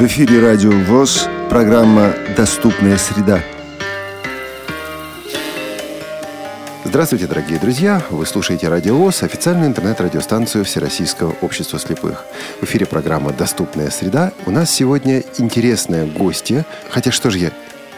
В эфире Радио ВОЗ, программа «Доступная среда». Здравствуйте, дорогие друзья! Вы слушаете Радио ВОЗ, официальную интернет-радиостанцию Всероссийского общества слепых. В эфире программа «Доступная среда». У нас сегодня интересная гостья. Хотя что же я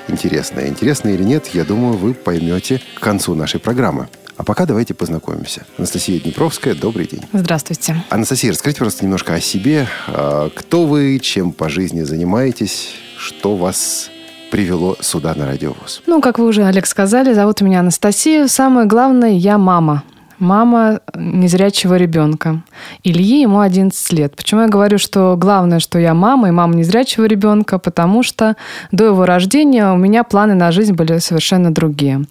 интересная? Интересная или нет, я думаю, вы поймете к концу нашей программы. А пока давайте познакомимся. Анастасия Днепровская, добрый день. Здравствуйте. Анастасия, расскажите просто немножко о себе. А, кто вы, чем по жизни занимаетесь, что вас привело сюда на радиовоз? Ну, как вы уже, Олег, сказали, зовут меня Анастасия. Самое главное, я мама мама незрячего ребенка. Ильи ему 11 лет. Почему я говорю, что главное, что я мама и мама незрячего ребенка? Потому что до его рождения у меня планы на жизнь были совершенно другие.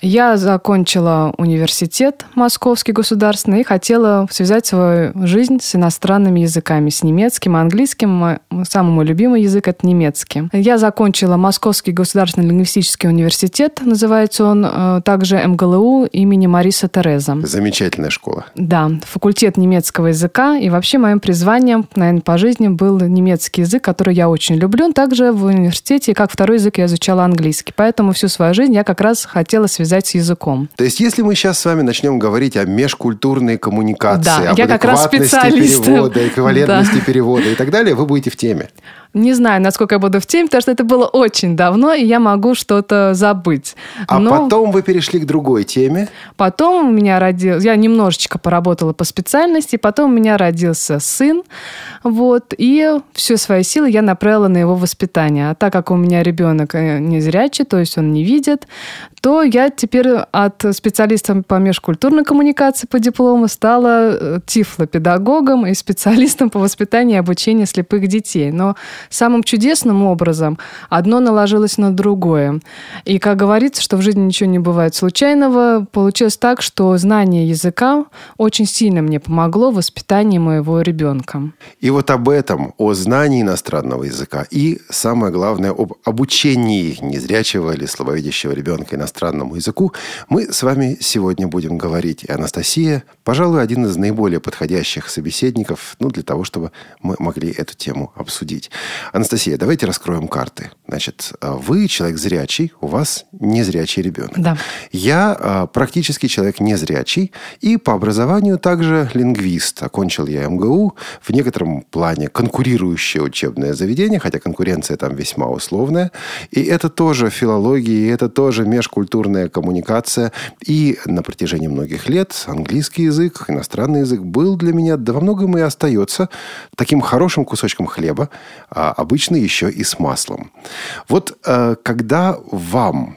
Я закончила университет Московский государственный и хотела связать свою жизнь с иностранными языками, с немецким, английским. Мой самый мой любимый язык – это немецкий. Я закончила Московский государственный лингвистический университет, называется он э, также МГЛУ имени Мариса Тереза. Замечательная школа. Да, факультет немецкого языка. И вообще моим призванием, наверное, по жизни был немецкий язык, который я очень люблю. Также в университете, как второй язык, я изучала английский. Поэтому всю свою жизнь я как раз хотела связать с языком. То есть, если мы сейчас с вами начнем говорить о межкультурной коммуникации, да, об я как раз специалист. перевода, эквивалентности да. перевода и так далее, вы будете в теме. Не знаю, насколько я буду в теме, потому что это было очень давно, и я могу что-то забыть. А Но... потом вы перешли к другой теме? Потом у меня родился... Я немножечко поработала по специальности, потом у меня родился сын, вот, и все свои силы я направила на его воспитание. А так как у меня ребенок э, не зрячий, то есть он не видит, то я теперь от специалиста по межкультурной коммуникации по диплому стала э, тифлопедагогом и специалистом по воспитанию и обучению слепых детей. Но самым чудесным образом одно наложилось на другое. И, как говорится, что в жизни ничего не бывает случайного, получилось так, что знание языка очень сильно мне помогло в воспитании моего ребенка. И вот об этом, о знании иностранного языка и, самое главное, об обучении незрячего или слабовидящего ребенка иностранного иностранному языку, мы с вами сегодня будем говорить. И Анастасия, пожалуй, один из наиболее подходящих собеседников ну, для того, чтобы мы могли эту тему обсудить. Анастасия, давайте раскроем карты. Значит, вы человек зрячий, у вас незрячий ребенок. Да. Я а, практически человек незрячий и по образованию также лингвист. Окончил я МГУ, в некотором плане конкурирующее учебное заведение, хотя конкуренция там весьма условная. И это тоже филология, и это тоже межкультурная культурная коммуникация. И на протяжении многих лет английский язык, иностранный язык был для меня, да во многом и остается таким хорошим кусочком хлеба, а обычно еще и с маслом. Вот э, когда вам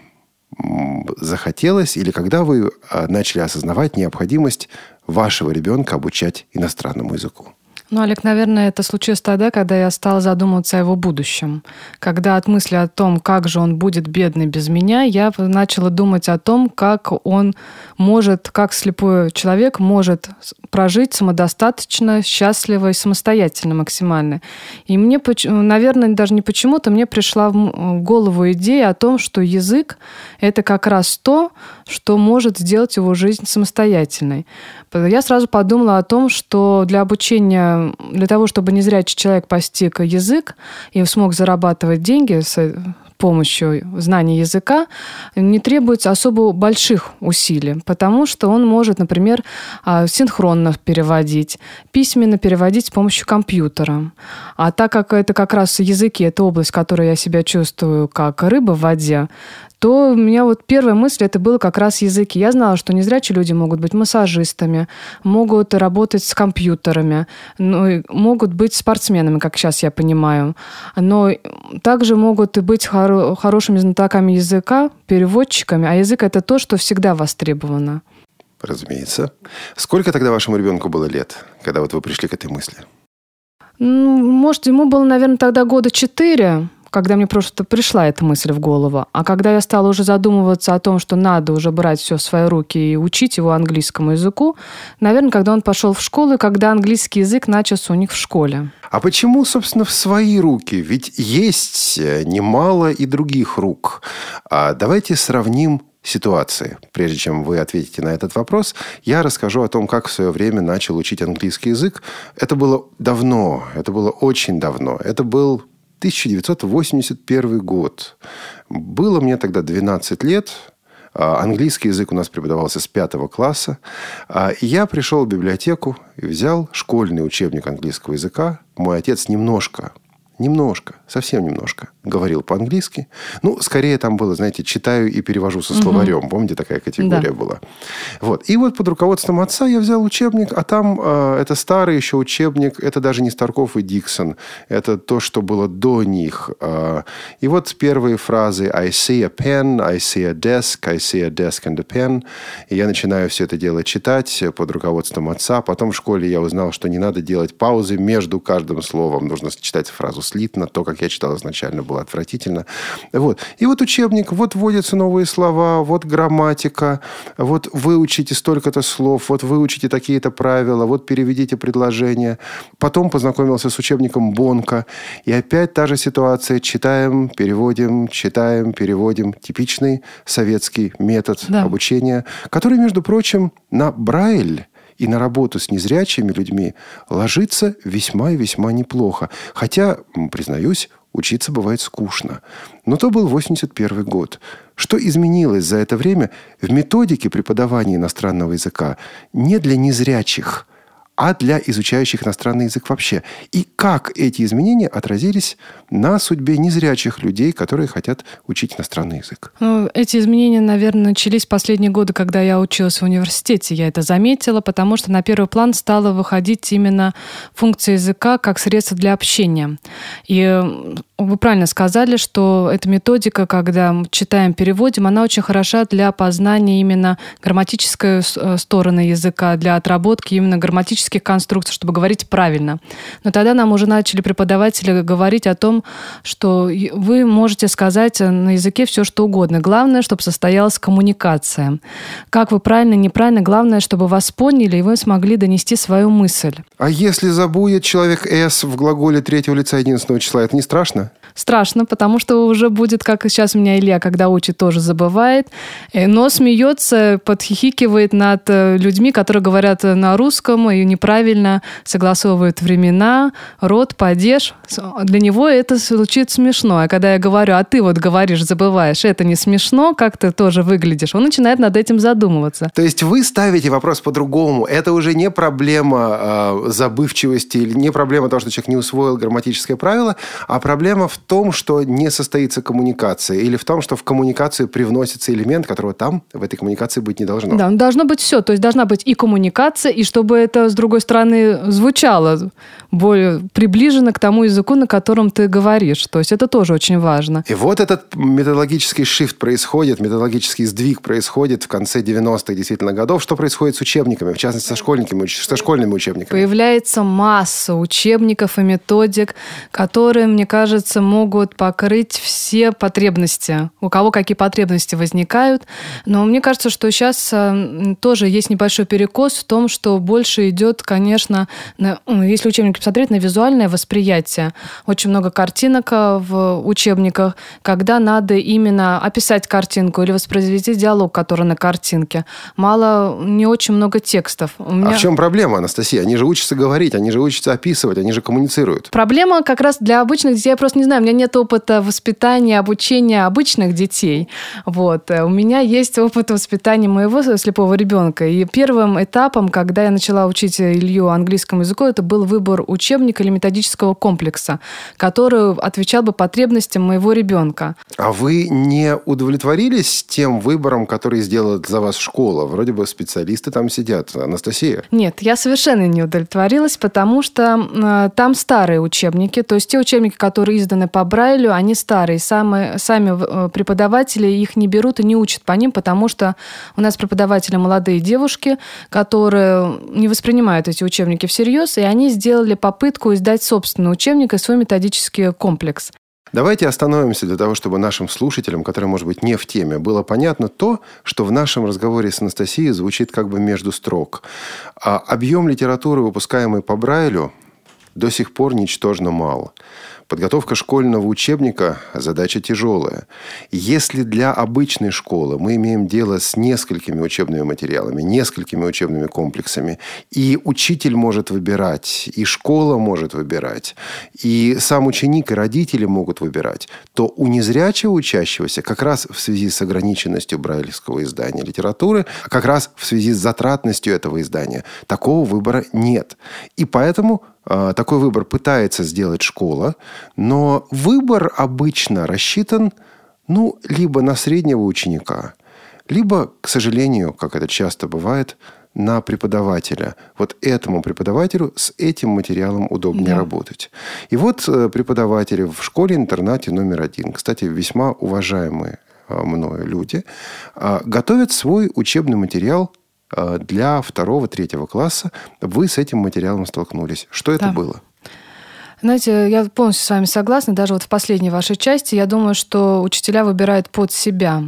захотелось или когда вы э, начали осознавать необходимость вашего ребенка обучать иностранному языку? Ну, Олег, наверное, это случилось тогда, когда я стала задумываться о его будущем. Когда от мысли о том, как же он будет бедный без меня, я начала думать о том, как он может, как слепой человек может прожить самодостаточно, счастливо и самостоятельно максимально. И мне, наверное, даже не почему-то, мне пришла в голову идея о том, что язык — это как раз то, что может сделать его жизнь самостоятельной. Я сразу подумала о том, что для обучения, для того, чтобы незрячий человек постиг язык и смог зарабатывать деньги помощью знания языка, не требуется особо больших усилий, потому что он может, например, а, синхронно переводить, письменно переводить с помощью компьютера. А так как это как раз языки, это область, в которой я себя чувствую как рыба в воде, то у меня вот первая мысль это было как раз языки. Я знала, что незрячие люди могут быть массажистами, могут работать с компьютерами, ну, могут быть спортсменами, как сейчас я понимаю. Но также могут и быть хоро- хорошими знатоками языка, переводчиками. А язык это то, что всегда востребовано. Разумеется. Сколько тогда вашему ребенку было лет, когда вот вы пришли к этой мысли? Ну, может, ему было, наверное, тогда года четыре когда мне просто пришла эта мысль в голову. А когда я стала уже задумываться о том, что надо уже брать все в свои руки и учить его английскому языку, наверное, когда он пошел в школу, и когда английский язык начался у них в школе. А почему, собственно, в свои руки? Ведь есть э, немало и других рук. А давайте сравним ситуации. Прежде чем вы ответите на этот вопрос, я расскажу о том, как в свое время начал учить английский язык. Это было давно, это было очень давно. Это был 1981 год. Было мне тогда 12 лет, а, Английский язык у нас преподавался с пятого класса. А, я пришел в библиотеку и взял школьный учебник английского языка. Мой отец немножко немножко, совсем немножко говорил по-английски. Ну, скорее там было, знаете, читаю и перевожу со словарем. Угу. Помните, такая категория да. была. Вот. И вот под руководством отца я взял учебник, а там э, это старый еще учебник, это даже не Старков и Диксон, это то, что было до них. Э, и вот первые фразы «I see a pen», «I see a desk», «I see a desk and a pen». И я начинаю все это дело читать под руководством отца. Потом в школе я узнал, что не надо делать паузы между каждым словом. Нужно читать фразу слитно. То, как я читал изначально, было отвратительно. Вот. И вот учебник, вот вводятся новые слова, вот грамматика, вот выучите столько-то слов, вот выучите такие-то правила, вот переведите предложение. Потом познакомился с учебником Бонка. И опять та же ситуация. Читаем, переводим, читаем, переводим. Типичный советский метод да. обучения, который, между прочим, на Брайль и на работу с незрячими людьми ложится весьма и весьма неплохо. Хотя, признаюсь, учиться бывает скучно. Но то был 81 год. Что изменилось за это время в методике преподавания иностранного языка не для незрячих – а для изучающих иностранный язык вообще. И как эти изменения отразились на судьбе незрячих людей, которые хотят учить иностранный язык? Ну, эти изменения, наверное, начались последние годы, когда я училась в университете. Я это заметила, потому что на первый план стала выходить именно функция языка как средство для общения. И вы правильно сказали, что эта методика, когда читаем, переводим, она очень хороша для познания именно грамматической э, стороны языка, для отработки именно грамматических конструкций, чтобы говорить правильно. Но тогда нам уже начали преподаватели говорить о том, что вы можете сказать на языке все, что угодно. Главное, чтобы состоялась коммуникация. Как вы правильно, неправильно, главное, чтобы вас поняли, и вы смогли донести свою мысль. А если забудет человек «с» в глаголе третьего лица единственного числа, это не страшно? Страшно, потому что уже будет, как сейчас у меня Илья, когда учит, тоже забывает, э, но смеется, подхихикивает над э, людьми, которые говорят на русском и неправильно согласовывают времена, род, падеж. Для него это звучит смешно. А когда я говорю, а ты вот говоришь, забываешь, это не смешно, как ты тоже выглядишь, он начинает над этим задумываться. То есть вы ставите вопрос по-другому. Это уже не проблема э, забывчивости или не проблема того, что человек не усвоил грамматическое правило, а Проблема в том, что не состоится коммуникация, или в том, что в коммуникацию привносится элемент, которого там в этой коммуникации быть не должно. Да, должно быть все. То есть должна быть и коммуникация, и чтобы это, с другой стороны, звучало более приближенно к тому языку, на котором ты говоришь. То есть это тоже очень важно. И вот этот методологический шифт происходит, методологический сдвиг происходит в конце 90-х действительно годов. Что происходит с учебниками, в частности, со школьниками, со школьными учебниками? Появляется масса учебников и методик, которые, мне кажется, кажется, могут покрыть все потребности. У кого какие потребности возникают. Но мне кажется, что сейчас э, тоже есть небольшой перекос в том, что больше идет, конечно, на, ну, если учебники посмотреть, на визуальное восприятие. Очень много картинок э, в учебниках, когда надо именно описать картинку или воспроизвести диалог, который на картинке. Мало, не очень много текстов. У меня... А в чем проблема, Анастасия? Они же учатся говорить, они же учатся описывать, они же коммуницируют. Проблема как раз для обычных детей, я просто не знаю, меня нет опыта воспитания, обучения обычных детей. Вот. У меня есть опыт воспитания моего слепого ребенка. И первым этапом, когда я начала учить Илью английскому языку, это был выбор учебника или методического комплекса, который отвечал бы потребностям моего ребенка. А вы не удовлетворились тем выбором, который сделала за вас школа? Вроде бы специалисты там сидят. Анастасия? Нет, я совершенно не удовлетворилась, потому что э, там старые учебники, то есть те учебники, которые изданы по Брайлю, они старые. Самые, сами э, преподаватели их не берут и не учат по ним, потому что у нас преподаватели молодые девушки, которые не воспринимают эти учебники всерьез, и они сделали попытку издать собственный учебник и свой методический комплекс. Давайте остановимся для того, чтобы нашим слушателям, которые, может быть, не в теме, было понятно то, что в нашем разговоре с Анастасией звучит как бы между строк. А объем литературы, выпускаемой по Брайлю, до сих пор ничтожно мало. Подготовка школьного учебника – задача тяжелая. Если для обычной школы мы имеем дело с несколькими учебными материалами, несколькими учебными комплексами, и учитель может выбирать, и школа может выбирать, и сам ученик и родители могут выбирать, то у незрячего учащегося как раз в связи с ограниченностью брайлевского издания литературы, как раз в связи с затратностью этого издания, такого выбора нет. И поэтому такой выбор пытается сделать школа, но выбор обычно рассчитан ну, либо на среднего ученика, либо, к сожалению, как это часто бывает, на преподавателя. Вот этому преподавателю с этим материалом удобнее да. работать. И вот э, преподаватели в школе-интернате номер один, кстати, весьма уважаемые э, мною люди, а, готовят свой учебный материал Э, для второго-третьего класса вы с этим материалом столкнулись. Что это было? Знаете, я полностью с вами согласна. Даже вот в последней вашей части я думаю, что учителя выбирают под себя.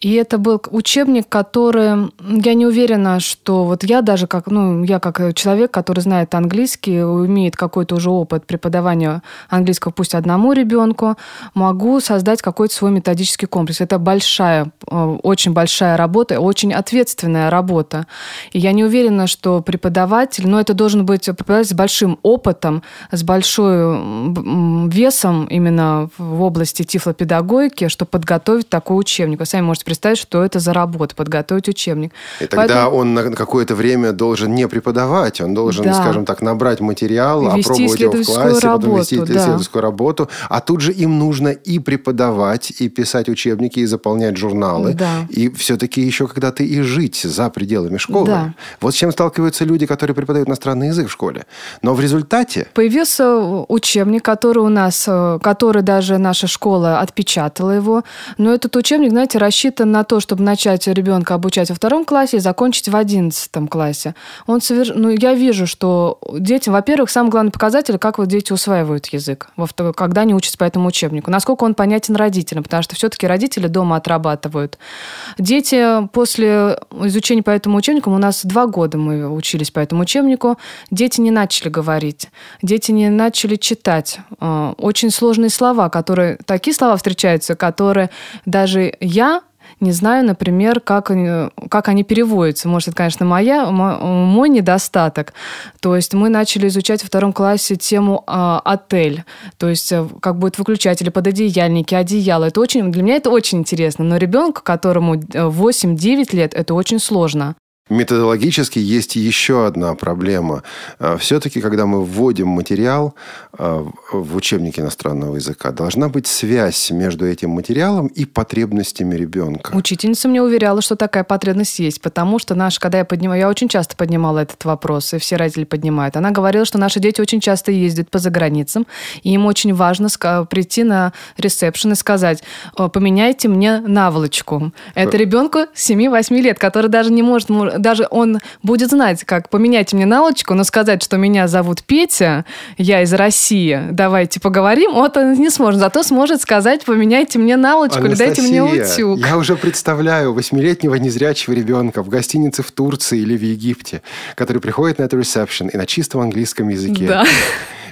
И это был учебник, который... Я не уверена, что вот я даже как... Ну, я как человек, который знает английский, имеет какой-то уже опыт преподавания английского пусть одному ребенку, могу создать какой-то свой методический комплекс. Это большая, э, очень большая работа, очень ответственная работа. И я не уверена, что преподаватель... Но это должен быть преподаватель с большим опытом, с большой большой весом именно в области тифлопедагогики, чтобы подготовить такой учебник. Вы сами можете представить, что это за работа, подготовить учебник. И тогда Поэтому... он на какое-то время должен не преподавать, он должен, да. скажем так, набрать материал, вести опробовать его в классе, работу, потом вести да. исследовательскую работу. А тут же им нужно и преподавать, и писать учебники, и заполнять журналы. Да. И все-таки еще когда-то и жить за пределами школы. Да. Вот с чем сталкиваются люди, которые преподают иностранный язык в школе. Но в результате... Появился учебник, который у нас, э, который даже наша школа отпечатала его. Но этот учебник, знаете, рассчитан на то, чтобы начать ребенка обучать во втором классе и закончить в одиннадцатом классе. Он соверш... ну, я вижу, что детям, во-первых, самый главный показатель, как вот дети усваивают язык, когда они учатся по этому учебнику. Насколько он понятен родителям, потому что все-таки родители дома отрабатывают. Дети после изучения по этому учебнику, у нас два года мы учились по этому учебнику, дети не начали говорить. Дети не начали начали читать э, очень сложные слова, которые такие слова встречаются, которые даже я не знаю, например, как как они переводятся. Может, это, конечно, моя, мой недостаток. То есть мы начали изучать во втором классе тему э, отель. То есть э, как будет выключатели, пододеяльники, одеяло. Это очень, для меня это очень интересно. Но ребенку, которому 8-9 лет, это очень сложно. Методологически есть еще одна проблема. А, Все-таки, когда мы вводим материал а, в учебник иностранного языка, должна быть связь между этим материалом и потребностями ребенка. Учительница мне уверяла, что такая потребность есть, потому что наш, когда я поднимаю, я очень часто поднимала этот вопрос, и все родители поднимают. Она говорила, что наши дети очень часто ездят по заграницам, и им очень важно прийти на ресепшн и сказать, поменяйте мне наволочку. Это ребенку 7-8 лет, который даже не может даже он будет знать, как поменять мне налочку, но сказать, что меня зовут Петя, я из России, давайте поговорим, вот он не сможет. Зато сможет сказать, поменяйте мне налочку или дайте мне утюг. Я уже представляю восьмилетнего незрячего ребенка в гостинице в Турции или в Египте, который приходит на эту ресепшн и на чистом английском языке. Да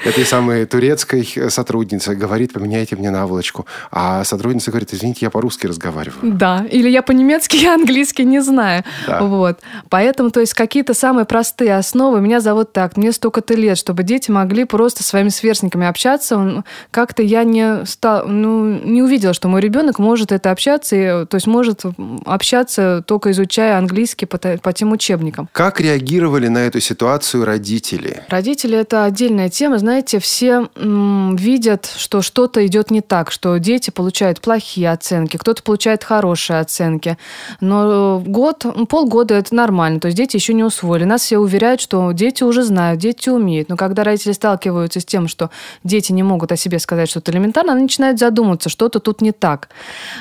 этой самой турецкой сотруднице говорит, поменяйте мне наволочку. А сотрудница говорит, извините, я по-русски разговариваю. Да, или я по-немецки, я английский не знаю. Да. Вот. Поэтому, то есть, какие-то самые простые основы. Меня зовут так, мне столько-то лет, чтобы дети могли просто своими сверстниками общаться. Как-то я не, стал, ну, не увидела, что мой ребенок может это общаться, и, то есть может общаться только изучая английский по, по тем учебникам. Как реагировали на эту ситуацию родители? Родители – это отдельная тема знаете, все видят, что что-то идет не так, что дети получают плохие оценки, кто-то получает хорошие оценки. Но год, полгода это нормально, то есть дети еще не усвоили. Нас все уверяют, что дети уже знают, дети умеют. Но когда родители сталкиваются с тем, что дети не могут о себе сказать что-то элементарно, они начинают задуматься, что-то тут не так.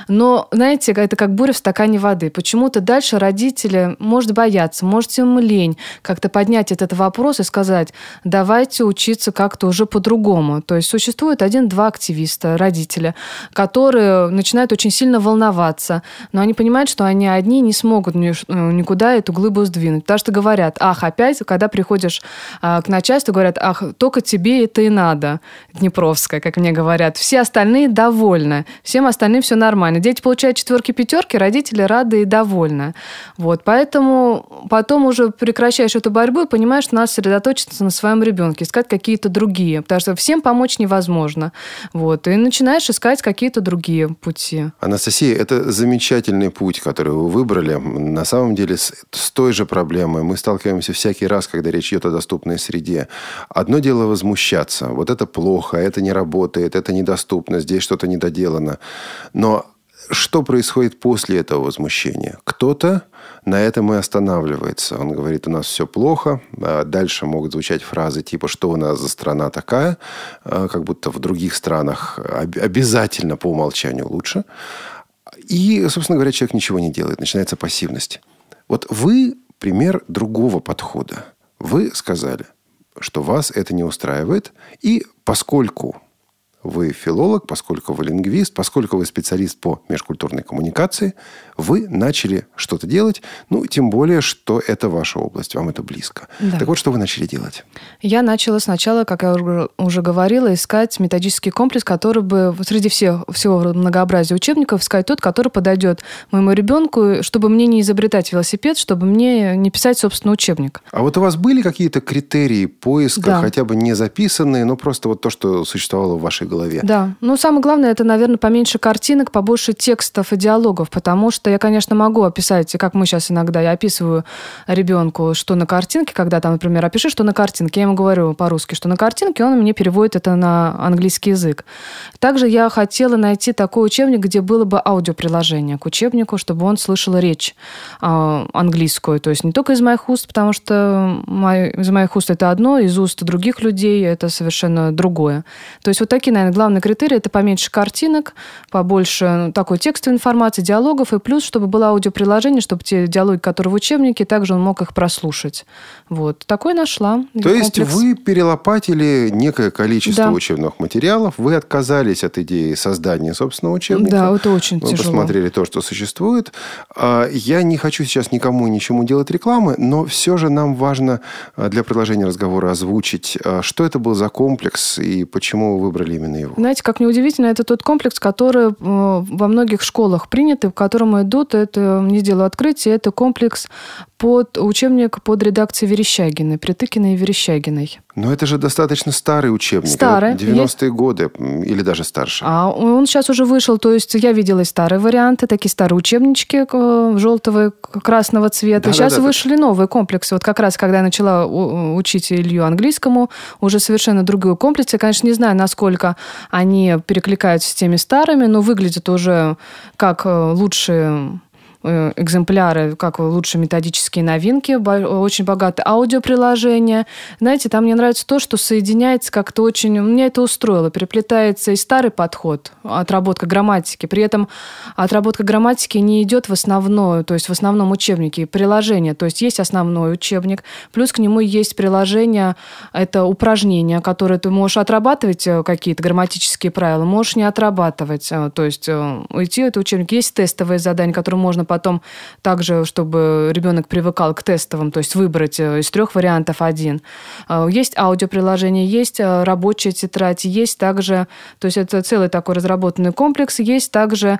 Но, знаете, это как буря в стакане воды. Почему-то дальше родители, может, бояться, может, им лень как-то поднять этот вопрос и сказать, давайте учиться как как-то уже по-другому. То есть существует один-два активиста, родителя, которые начинают очень сильно волноваться, но они понимают, что они одни не смогут никуда эту глыбу сдвинуть. Потому что говорят, ах, опять, когда приходишь а, к начальству, говорят, ах, только тебе это и надо, Днепровская, как мне говорят. Все остальные довольны, всем остальным все нормально. Дети получают четверки, пятерки, родители рады и довольны. Вот, поэтому потом уже прекращаешь эту борьбу и понимаешь, что надо сосредоточиться на своем ребенке, искать какие-то другие, потому что всем помочь невозможно. Вот, и начинаешь искать какие-то другие пути. Анастасия, это замечательный путь, который вы выбрали. На самом деле с, с той же проблемой мы сталкиваемся всякий раз, когда речь идет о доступной среде. Одно дело возмущаться. Вот это плохо, это не работает, это недоступно, здесь что-то недоделано. Но что происходит после этого возмущения? Кто-то на этом и останавливается. Он говорит, у нас все плохо. А дальше могут звучать фразы типа, что у нас за страна такая, а, как будто в других странах обязательно по умолчанию лучше. И, собственно говоря, человек ничего не делает. Начинается пассивность. Вот вы пример другого подхода. Вы сказали, что вас это не устраивает. И поскольку вы филолог, поскольку вы лингвист, поскольку вы специалист по межкультурной коммуникации, вы начали что-то делать, ну, тем более, что это ваша область, вам это близко. Да. Так вот, что вы начали делать? Я начала сначала, как я уже говорила, искать методический комплекс, который бы среди всех, всего многообразия учебников искать тот, который подойдет моему ребенку, чтобы мне не изобретать велосипед, чтобы мне не писать, собственно, учебник. А вот у вас были какие-то критерии поиска, да. хотя бы не записанные, но просто вот то, что существовало в вашей голове? Да. Ну, самое главное, это, наверное, поменьше картинок, побольше текстов и диалогов, потому что что я, конечно, могу описать, как мы сейчас иногда, я описываю ребенку, что на картинке, когда там, например, опиши, что на картинке, я ему говорю по-русски, что на картинке, он мне переводит это на английский язык. Также я хотела найти такой учебник, где было бы аудиоприложение к учебнику, чтобы он слышал речь э, английскую, то есть не только из моих уст, потому что из моих уст это одно, из уст других людей это совершенно другое. То есть вот такие, наверное, главные критерии – это поменьше картинок, побольше ну, такой текстовой информации, диалогов и плюс плюс, чтобы было аудиоприложение, чтобы те диалоги, которые в учебнике, также он мог их прослушать. Вот. Такой нашла. То комплекс. есть вы перелопатили некое количество да. учебных материалов, вы отказались от идеи создания собственного учебника. Да, это очень вы тяжело. посмотрели то, что существует. А, я не хочу сейчас никому ничему делать рекламы, но все же нам важно а, для продолжения разговора озвучить, а, что это был за комплекс и почему вы выбрали именно его. Знаете, как неудивительно, это тот комплекс, который во многих школах принят, и в котором идут, это не сделаю открытие, это комплекс под учебник под редакцией Верещагиной, Притыкиной и Верещагиной. Но это же достаточно старый учебник. Старый. 90-е годы или даже старше. А он сейчас уже вышел, то есть я видела и старые варианты, такие старые учебнички э, желтого, красного цвета. Да, сейчас да, да, вышли да. новые комплексы. Вот как раз, когда я начала учить Илью английскому, уже совершенно другие комплексы. Я, конечно, не знаю, насколько они перекликаются с теми старыми, но выглядят уже как э, лучшие экземпляры, как лучшие методические новинки, очень богатое аудиоприложение. Знаете, там мне нравится то, что соединяется как-то очень... Меня это устроило. Переплетается и старый подход, отработка грамматики. При этом отработка грамматики не идет в основное, то есть в основном учебнике, приложение. То есть есть основной учебник, плюс к нему есть приложение, это упражнения, которые ты можешь отрабатывать э, какие-то грамматические правила, можешь не отрабатывать. Э, то есть уйти это учебник. Есть тестовые задания, которые можно потом также, чтобы ребенок привыкал к тестовым, то есть выбрать э, из трех вариантов один. Э, есть аудиоприложение, есть э, рабочая тетрадь, есть также, то есть это целый такой разработанный комплекс, есть также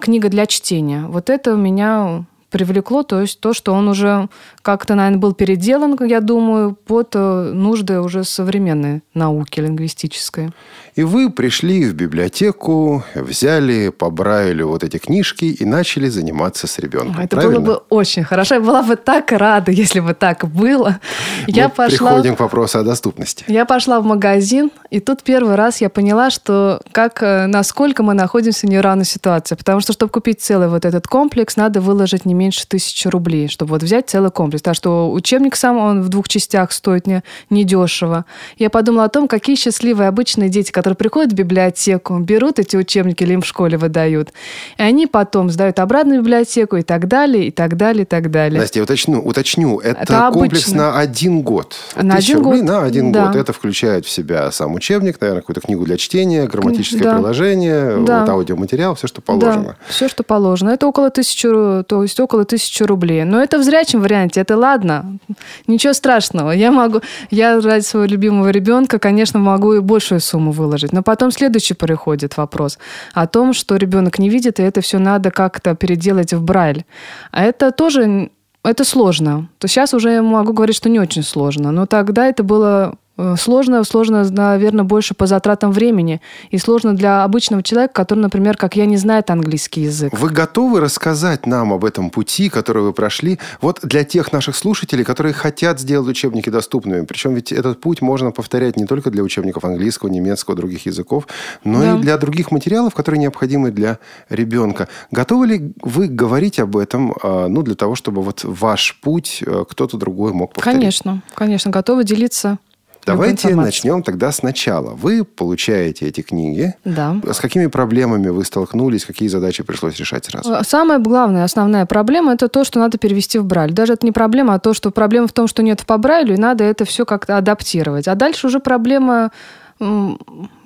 книга для чтения. Вот это у меня привлекло, то есть то, что он уже как-то, наверное, был переделан, я думаю, под нужды уже современной науки лингвистической. И вы пришли в библиотеку, взяли по Брайлю вот эти книжки и начали заниматься с ребенком. Это правильно? было бы очень хорошо. Я была бы так рада, если бы так было. Мы я пошла... приходим к вопросу о доступности. Я пошла в магазин, и тут первый раз я поняла, что как, насколько мы находимся в неравной ситуации. Потому что, чтобы купить целый вот этот комплекс, надо выложить не меньше тысячи рублей, чтобы вот взять целый комплекс. Так что учебник сам, он в двух частях стоит не, не дешево. Я подумала о том, какие счастливые обычные дети, которые приходят в библиотеку, берут эти учебники или им в школе выдают, и они потом сдают обратно в библиотеку и так далее, и так далее, и так далее. Настя, я уточню, уточню. Это, это комплекс на один год. На один рублей год, на один да. год. Это включает в себя сам учебник, наверное, какую-то книгу для чтения, грамматическое да. приложение, да. вот аудиоматериал, все, что положено. Да, все, что положено. Это около тысячи, то есть около тысячи рублей. Но это в зрячем варианте, это ладно. Ничего страшного. Я могу, я ради своего любимого ребенка, конечно, могу и большую сумму выложить. Но потом следующий приходит вопрос о том, что ребенок не видит, и это все надо как-то переделать в Брайль. А это тоже это сложно. То сейчас уже я могу говорить, что не очень сложно. Но тогда это было сложно, сложно, наверное, больше по затратам времени. И сложно для обычного человека, который, например, как я, не знает английский язык. Вы готовы рассказать нам об этом пути, который вы прошли? Вот для тех наших слушателей, которые хотят сделать учебники доступными. Причем ведь этот путь можно повторять не только для учебников английского, немецкого, других языков, но да. и для других материалов, которые необходимы для ребенка. Готовы ли вы говорить об этом, а, ну, для того, чтобы вот ваш путь э, кто-то другой мог повторить? Конечно, конечно, готовы делиться Давайте начнем тогда сначала. Вы получаете эти книги. Да. С какими проблемами вы столкнулись, какие задачи пришлось решать сразу? Э, самая главная, основная проблема – это то, что надо перевести в Брайль. Даже это не проблема, а то, что проблема в том, что нет по Брайлю, и надо это все как-то адаптировать. А дальше уже проблема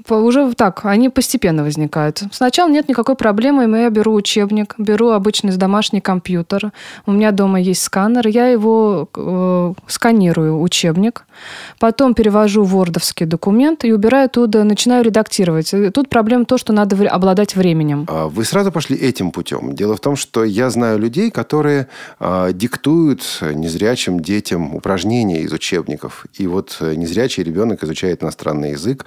уже так, они постепенно возникают. Сначала нет никакой проблемы, я беру учебник, беру обычный домашний компьютер, у меня дома есть сканер, я его э, сканирую, учебник, потом перевожу вордовский документ и убираю оттуда, начинаю редактировать. И тут проблема то, что надо обладать временем. А вы сразу пошли этим путем. Дело в том, что я знаю людей, которые э, диктуют незрячим детям упражнения из учебников. И вот незрячий ребенок изучает иностранный язык,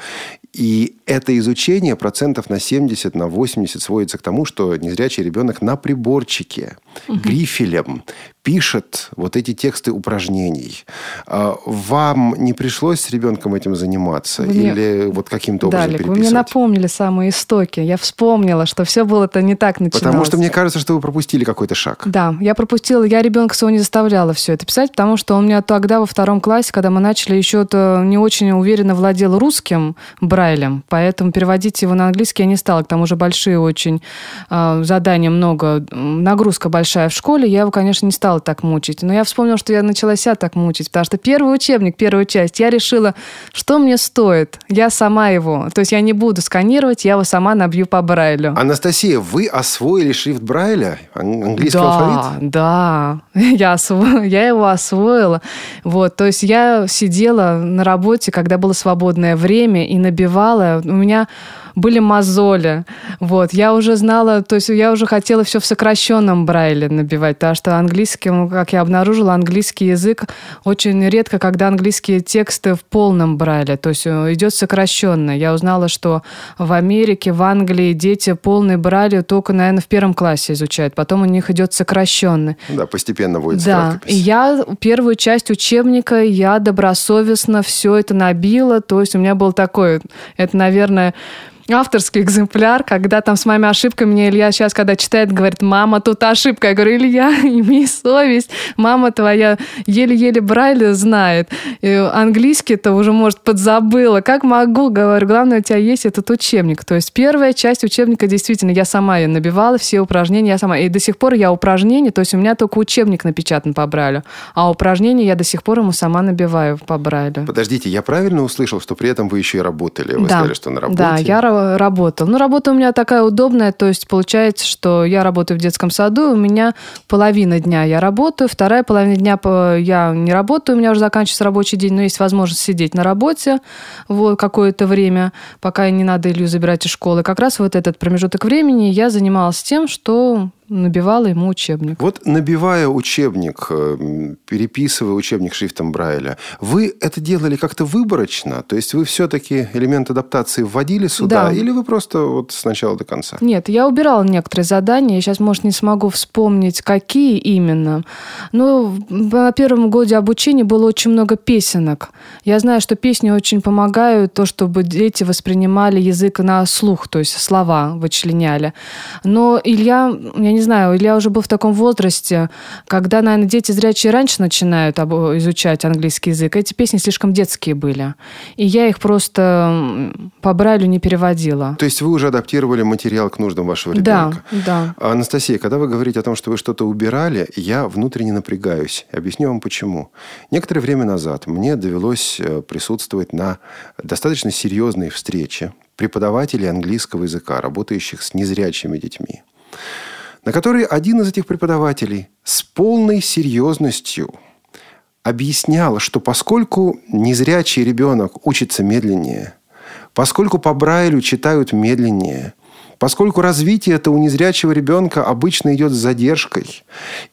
и это изучение процентов на 70, на 80 сводится к тому, что незрячий ребенок на приборчике, угу. грифелем пишет вот эти тексты упражнений. А вам не пришлось с ребенком этим заниматься? Мне... Или вот каким-то образом Далек, переписывать? вы мне напомнили самые истоки. Я вспомнила, что все было-то не так начиналось. Потому что мне кажется, что вы пропустили какой-то шаг. Да, я пропустила. Я ребенка своего не заставляла все это писать, потому что он у меня тогда во втором классе, когда мы начали, еще-то не очень уверенно владел русским Брайлем, поэтому переводить его на английский я не стала. К тому же большие очень э, задания много, нагрузка большая в школе. Я его, конечно, не стала стала так мучить. Но я вспомнила, что я начала себя так мучить, потому что первый учебник, первую часть, я решила, что мне стоит. Я сама его. То есть я не буду сканировать, я его сама набью по Брайлю. Анастасия, вы освоили шрифт Брайля? Английский да, алфавит? Да, я, осво... я его освоила. Вот, то есть я сидела на работе, когда было свободное время, и набивала. У меня были мозоли. Вот. Я уже знала, то есть я уже хотела все в сокращенном брайле набивать, потому что английский, как я обнаружила, английский язык очень редко, когда английские тексты в полном брайле, то есть э, идет сокращенно. Я узнала, что в Америке, в Англии дети полный брайль только, наверное, в первом классе изучают, потом у них идет сокращенный. Да, постепенно будет Да, и я первую часть учебника, я добросовестно все это набила, то есть у меня был такой, это, наверное, авторский экземпляр, когда там с моими ошибками мне Илья сейчас, когда читает, говорит, мама, тут ошибка. Я говорю, Илья, имей совесть, мама твоя еле-еле Брайля знает. Английский-то уже, может, подзабыла. Как могу, говорю, главное, у тебя есть этот учебник. То есть первая часть учебника, действительно, я сама ее набивала, все упражнения я сама. И до сих пор я упражнения, то есть у меня только учебник напечатан по Брайлю, а упражнения я до сих пор ему сама набиваю по Брайлю. Подождите, я правильно услышал, что при этом вы еще и работали? Вы да. сказали, что на работе? Да, я работал. Ну, работа у меня такая удобная, то есть получается, что я работаю в детском саду, у меня половина дня я работаю, вторая половина дня я не работаю, у меня уже заканчивается рабочий день, но есть возможность сидеть на работе вот какое-то время, пока не надо Илью забирать из школы. Как раз вот этот промежуток времени я занималась тем, что набивала ему учебник. Вот набивая учебник, э, переписывая учебник шрифтом Брайля, вы это делали как-то выборочно? То есть вы все-таки элемент адаптации вводили сюда? Да. Или вы просто вот с начала до конца? Нет, я убирала некоторые задания. Я сейчас, может, не смогу вспомнить, какие именно. Но на первом годе обучения было очень много песенок. Я знаю, что песни очень помогают, то, чтобы дети воспринимали язык на слух, то есть слова вычленяли. Но Илья, я не знаю, я уже был в таком возрасте, когда, наверное, дети зрячие раньше начинают изучать английский язык. Эти песни слишком детские были. И я их просто по Брайлю не переводила. То есть вы уже адаптировали материал к нуждам вашего ребенка? Да, да. Анастасия, когда вы говорите о том, что вы что-то убирали, я внутренне напрягаюсь. Объясню вам почему. Некоторое время назад мне довелось э, присутствовать на достаточно серьезной встрече преподавателей английского языка, работающих с незрячими детьми, на которой один из этих преподавателей с полной серьезностью объяснял, что поскольку незрячий ребенок учится медленнее, поскольку по Брайлю читают медленнее – Поскольку развитие это у незрячего ребенка обычно идет с задержкой,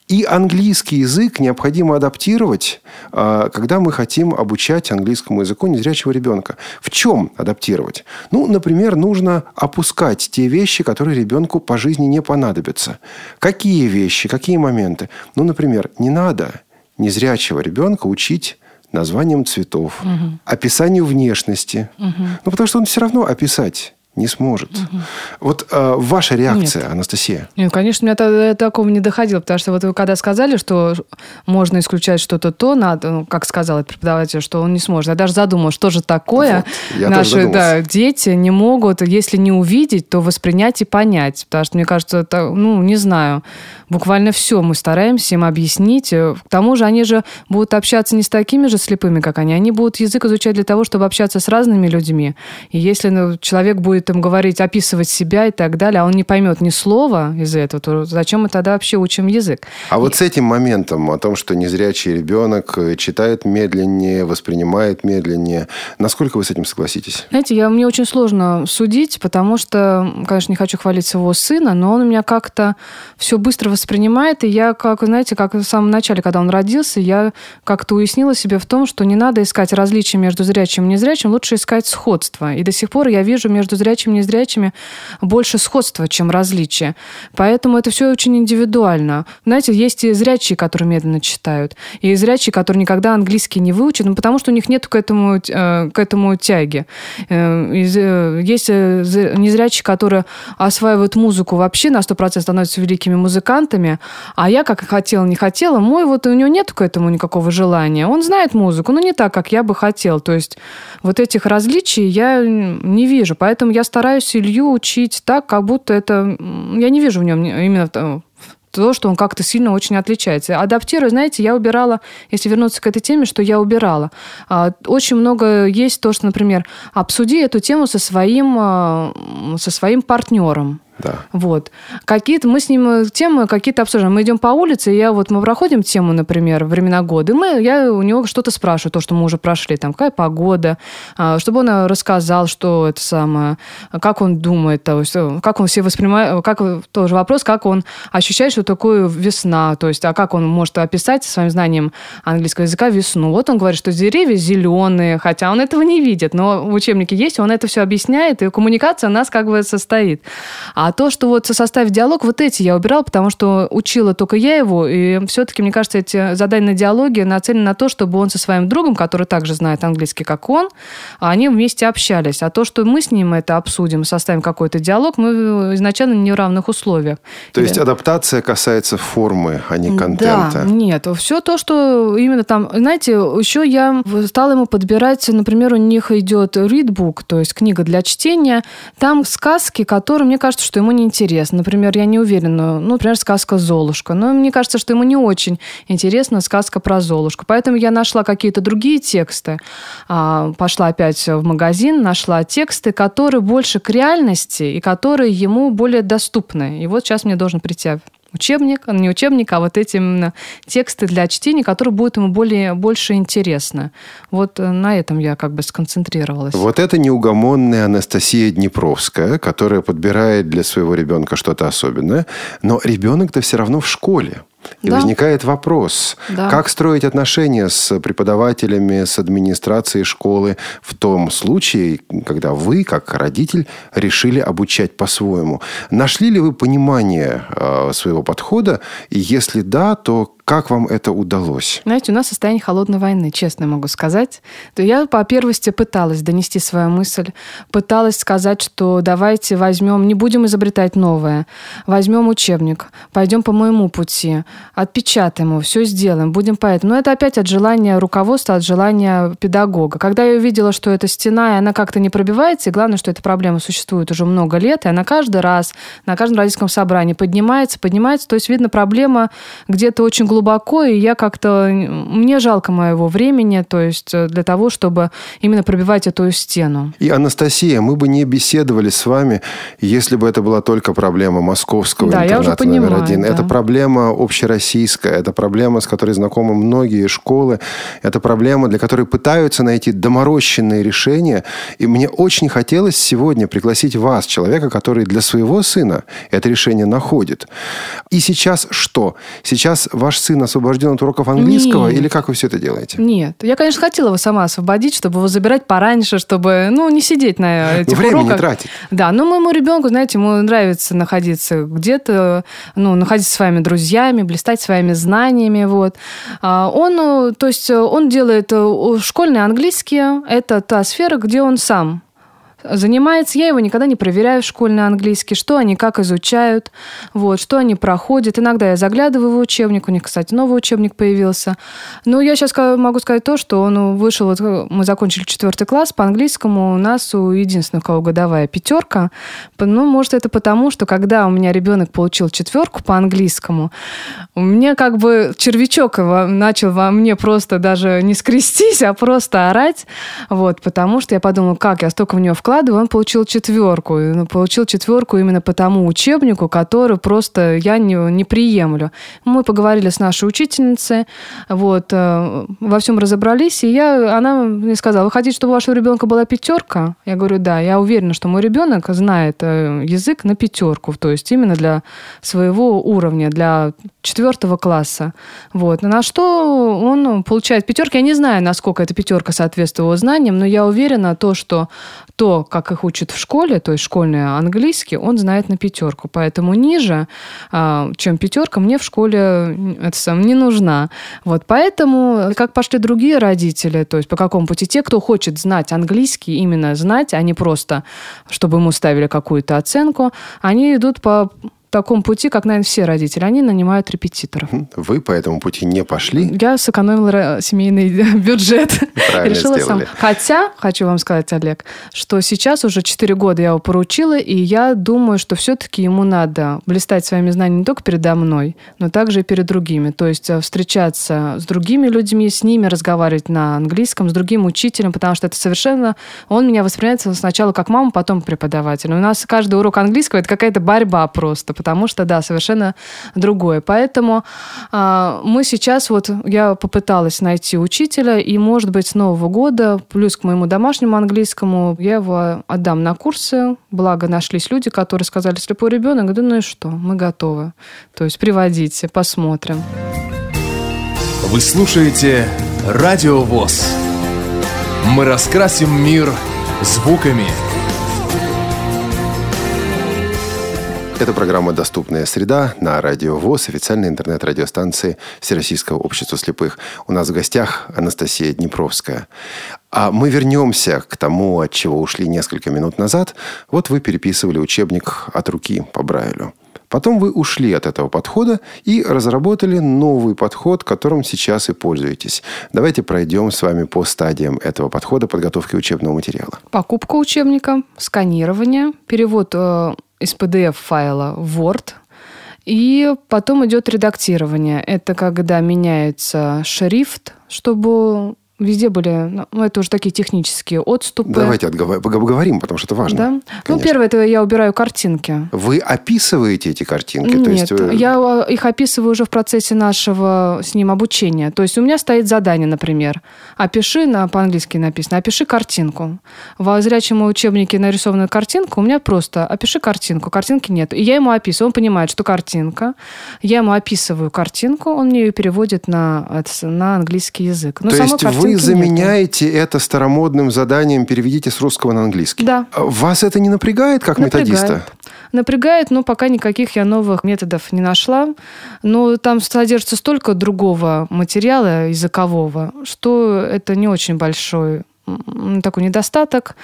и английский язык необходимо адаптировать, а, когда мы хотим обучать английскому языку незрячего ребенка. В чем адаптировать? Ну, например, нужно опускать те вещи, которые ребенку по жизни не понадобятся. Какие вещи, какие моменты? Ну, например, не надо незрячего ребенка учить названием цветов, угу. описанию внешности. Угу. Ну, потому что он все равно описать не сможет. Угу. Вот э, ваша реакция, Нет. Анастасия? Нет, конечно, у меня до такого не доходило, потому что вот вы когда сказали, что можно исключать что-то то, надо, ну, как сказал этот преподаватель, что он не сможет. Я даже задумала, что же такое вот, наши да, дети не могут, если не увидеть, то воспринять и понять. Потому что, мне кажется, это, ну, не знаю, буквально все мы стараемся им объяснить. К тому же они же будут общаться не с такими же слепыми, как они, они будут язык изучать для того, чтобы общаться с разными людьми. И если ну, человек будет им говорить, описывать себя и так далее, а он не поймет ни слова из этого, то зачем мы тогда вообще учим язык? А и... вот с этим моментом о том, что незрячий ребенок читает медленнее, воспринимает медленнее, насколько вы с этим согласитесь? Знаете, я, мне очень сложно судить, потому что, конечно, не хочу хвалить своего сына, но он у меня как-то все быстро воспринимает, и я, как, знаете, как в самом начале, когда он родился, я как-то уяснила себе в том, что не надо искать различия между зрячим и незрячим, лучше искать сходство. И до сих пор я вижу между зрячим и незрячими больше сходства, чем различия. Поэтому это все очень индивидуально. Знаете, есть и зрячие, которые медленно читают, и зрячие, которые никогда английский не выучат, ну, потому что у них нет к этому, э, к этому тяги. Э, э, есть незрячие, которые осваивают музыку вообще на 100% становятся великими музыкантами, а я, как хотела, не хотела, мой вот у него нет к этому никакого желания. Он знает музыку, но не так, как я бы хотел. То есть вот этих различий я не вижу. Поэтому я стараюсь Илью учить так, как будто это... Я не вижу в нем именно то, что он как-то сильно очень отличается. Адаптируя, знаете, я убирала, если вернуться к этой теме, что я убирала. А, очень много есть то, что, например, обсуди эту тему со своим, а, со своим партнером. Да. Вот. Какие-то мы с ним э, темы какие-то обсуждаем. Мы идем по улице, и я вот мы проходим тему, например, времена года, и мы, я у него что-то спрашиваю, то, что мы уже прошли, там, какая погода, а, чтобы он э, рассказал, что это самое, как он думает, то есть, э, как он все воспринимает, как тоже вопрос, как он ощущает, что такое весна, то есть, а как он может описать своим знанием английского языка весну. Вот он говорит, что деревья зеленые, хотя он этого не видит, но в учебнике есть, он это все объясняет, и коммуникация у нас как бы состоит. А а то, что вот составить диалог, вот эти я убирала, потому что учила только я его, и все-таки, мне кажется, эти задания на диалоге нацелены на то, чтобы он со своим другом, который также знает английский, как он, они вместе общались. А то, что мы с ним это обсудим, составим какой-то диалог, мы изначально не в равных условиях. То есть адаптация касается формы, а не контента? Да, нет. Все то, что именно там... Знаете, еще я стала ему подбирать, например, у них идет readbook, то есть книга для чтения. Там сказки, которые, мне кажется, что ему не интересно. Например, я не уверена, ну, например, сказка «Золушка». Но мне кажется, что ему не очень интересна сказка про Золушку. Поэтому я нашла какие-то другие тексты. А, пошла опять в магазин, нашла тексты, которые больше к реальности и которые ему более доступны. И вот сейчас мне должен прийти учебник, не учебник, а вот эти именно тексты для чтения, которые будут ему более, больше интересны. Вот э, на этом я как бы сконцентрировалась. Вот это неугомонная Анастасия Днепровская, которая подбирает для своего ребенка что-то особенное, но ребенок-то все равно в школе. И да. возникает вопрос, да. как строить отношения с преподавателями, с администрацией школы в том случае, когда вы, как родитель, решили обучать по-своему. Нашли ли вы понимание э, своего подхода? И если да, то Как вам это удалось? Знаете, у нас состояние холодной войны, честно могу сказать. То я по первости пыталась донести свою мысль, пыталась сказать, что давайте возьмем, не будем изобретать новое, возьмем учебник, пойдем по моему пути, отпечатаем его, все сделаем, будем поэтому. Но это опять от желания руководства, от желания педагога. Когда я увидела, что эта стена, и она как-то не пробивается, и главное, что эта проблема существует уже много лет, и она каждый раз на каждом родительском собрании поднимается, поднимается, то есть, видно, проблема где-то очень глубоко, и я как-то... Мне жалко моего времени, то есть э, для того, чтобы именно пробивать эту стену. И, Анастасия, мы бы не беседовали с вами, если бы это была только проблема московского да, интерната я уже понимаю, номер один. Да. Это проблема общероссийская, это проблема, с которой знакомы многие школы, это проблема, для которой пытаются найти доморощенные решения. И мне очень хотелось сегодня пригласить вас, человека, который для своего сына это решение находит. И сейчас что? Сейчас ваш сын освобожден от уроков английского? Нет. Или как вы все это делаете? Нет. Я, конечно, хотела его сама освободить, чтобы его забирать пораньше, чтобы, ну, не сидеть на этих Но время уроках. не тратить. Да, но моему ребенку, знаете, ему нравится находиться где-то, ну, находиться с своими друзьями, блистать своими знаниями, вот. А Он, э, то есть, он делает э, школьный английский, это та сфера, где он сам занимается. Я его никогда не проверяю в школьный английский, что они как изучают, вот, что они проходят. Иногда я заглядываю в учебник, у них, кстати, новый учебник появился. Но я сейчас могу сказать то, что он вышел, вот мы закончили четвертый класс, по английскому у нас у единственного, у кого годовая пятерка. Ну, может, это потому, что когда у меня ребенок получил четверку по английскому, у меня как бы червячок его начал во мне просто даже не скрестись, а просто орать, вот, потому что я подумала, как я столько в него вкладываю, он получил четверку. И он получил четверку именно по тому учебнику, который просто я не, не приемлю. Мы поговорили с нашей учительницей, вот, э, во всем разобрались, и я, она мне сказала, вы хотите, чтобы у вашего ребенка была пятерка? Я говорю, да, я уверена, что мой ребенок знает э, язык на пятерку, то есть именно для своего уровня, для четвертого класса. Вот. На что он получает пятерки. Я не знаю, насколько эта пятерка соответствует его знаниям, но я уверена, то, что то, как их учат в школе, то есть школьный английский, он знает на пятерку. Поэтому ниже, а, чем пятерка, мне в школе это сам не нужна. Вот поэтому, как пошли другие родители, то есть по какому пути, те, кто хочет знать английский, именно знать, а не просто, чтобы ему ставили какую-то оценку, они идут по таком пути, как, наверное, все родители. Они нанимают репетиторов. Вы по этому пути не пошли? Я сэкономила семейный бюджет. Правильно Решила сделали. сам. Хотя, хочу вам сказать, Олег, что сейчас уже 4 года я его поручила, и я думаю, что все-таки ему надо блистать своими знаниями не только передо мной, но также и перед другими. То есть э, встречаться с другими людьми, с ними разговаривать на английском, с другим учителем, потому что это совершенно... Он меня воспринимает сначала как маму, потом преподаватель. У нас каждый урок английского – это какая-то борьба просто потому что, да, совершенно другое. Поэтому а, мы сейчас, вот я попыталась найти учителя, и, может быть, с Нового года, плюс к моему домашнему английскому, я его отдам на курсы. Благо, нашлись люди, которые сказали, слепой ребенок, говорю, ну и что, мы готовы. То есть приводите, посмотрим. Вы слушаете Радио ВОЗ. Мы раскрасим мир звуками. Это программа «Доступная среда» на Радио ВОЗ, официальной интернет-радиостанции Всероссийского общества слепых. У нас в гостях Анастасия Днепровская. А мы вернемся к тому, от чего ушли несколько минут назад. Вот вы переписывали учебник от руки по Брайлю. Потом вы ушли от этого подхода и разработали новый подход, которым сейчас и пользуетесь. Давайте пройдем с вами по стадиям этого подхода подготовки учебного материала. Покупка учебника, сканирование, перевод э, из PDF-файла Word. И потом идет редактирование. Это когда меняется шрифт, чтобы везде были, ну, это уже такие технические отступы. Давайте отгов- поговорим, потому что это важно. Да? Ну, первое, это я убираю картинки. Вы описываете эти картинки? Нет, То есть вы- я э, их описываю уже в процессе нашего с ним обучения. То есть у меня стоит задание, например, опиши, на, по-английски написано, опиши картинку. В зрячем учебнике нарисована картинка, у меня просто опиши картинку, картинки нет. И я ему описываю, он понимает, что картинка. Я ему описываю картинку, он мне ее переводит на, на английский язык. Но То самой есть картинки вы нету. заменяете это старомодным заданием «переведите с русского на английский». Да. Вас это не напрягает, как Напрягает. методиста? Напрягает, но пока никаких я новых методов не нашла. Но там содержится столько другого материала языкового, что это не очень большой такой недостаток.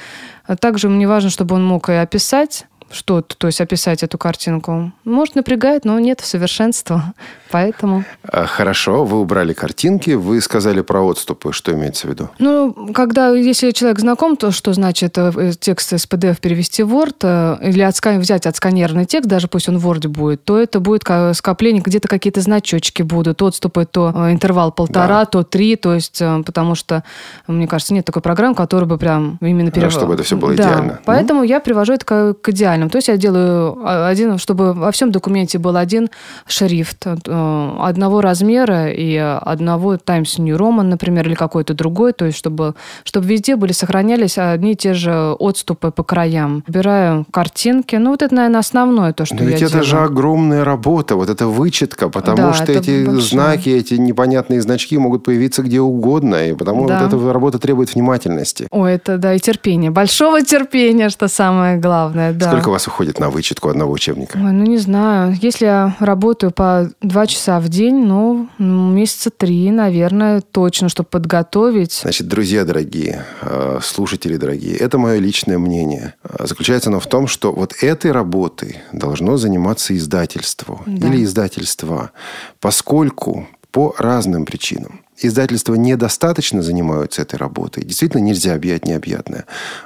Также мне важно, чтобы он мог и описать что-то, то есть описать эту картинку. Может, напрягает, но нет совершенства. Поэтому... А, хорошо, вы убрали картинки, вы сказали про отступы. Что имеется в виду? Ну, когда, если человек знаком, то что значит э, текст из PDF перевести в Word э, или отскан... взять отсканированный текст, даже пусть он в Word будет, то это будет скопление, где-то какие-то значочки будут, отступы, то э, интервал полтора, да. то три, то есть, потому что, мне кажется, нет такой программы, которая бы прям именно перевела. Чтобы это все было да, идеально. Поэтому ну? я привожу это к, к идеальному. То есть я делаю а, один, чтобы во всем документе был один шрифт, Э, одного размера и одного Times New Roman, например, или какой-то другой, то есть чтобы, чтобы везде были, сохранялись одни и те же отступы по краям. Убираю картинки. Ну, вот это, наверное, основное то, что Но я ведь делаю. это же огромная работа, вот эта вычетка, потому да, что эти большое. знаки, эти непонятные значки могут появиться где угодно, и потому да. вот эта работа требует внимательности. Ой, это да, и терпения. Большого терпения, что самое главное, да. Сколько у вас уходит на вычетку одного учебника? Ой, ну, не знаю. Если я работаю по два часа в день, ну, месяца три, наверное, точно, чтобы подготовить. Значит, друзья дорогие, э, слушатели дорогие, это мое личное мнение. Э, заключается оно в том, что вот этой работой должно заниматься издательство да. или издательства, поскольку по разным причинам. Издательства недостаточно занимаются этой работой. Действительно, нельзя объять необъятное.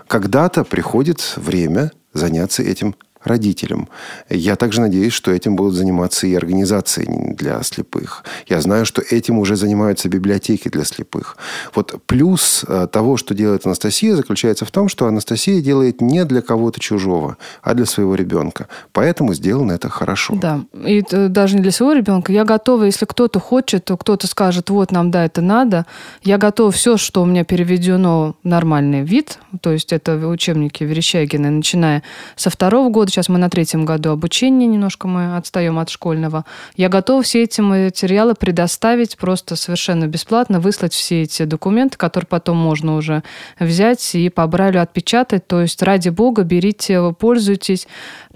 Когда-то приходит время заняться этим родителям. Я также надеюсь, что этим будут заниматься и организации для слепых. Я знаю, что этим уже занимаются библиотеки для слепых. Вот плюс э, того, что делает Анастасия, заключается в том, что Анастасия делает не для кого-то чужого, а для своего ребенка. Поэтому сделано это хорошо. Да, и даже не для своего ребенка. Я готова, если кто-то хочет, то кто-то скажет, вот нам, да, это надо. Я готова все, что у меня переведено нормальный вид, то есть это учебники Верещагина, начиная со второго года, Сейчас мы на третьем году обучения, немножко мы отстаем от школьного. Я готова все эти материалы предоставить просто совершенно бесплатно, выслать все эти документы, которые потом можно уже взять и по Брайлю отпечатать. То есть, ради бога, берите, пользуйтесь.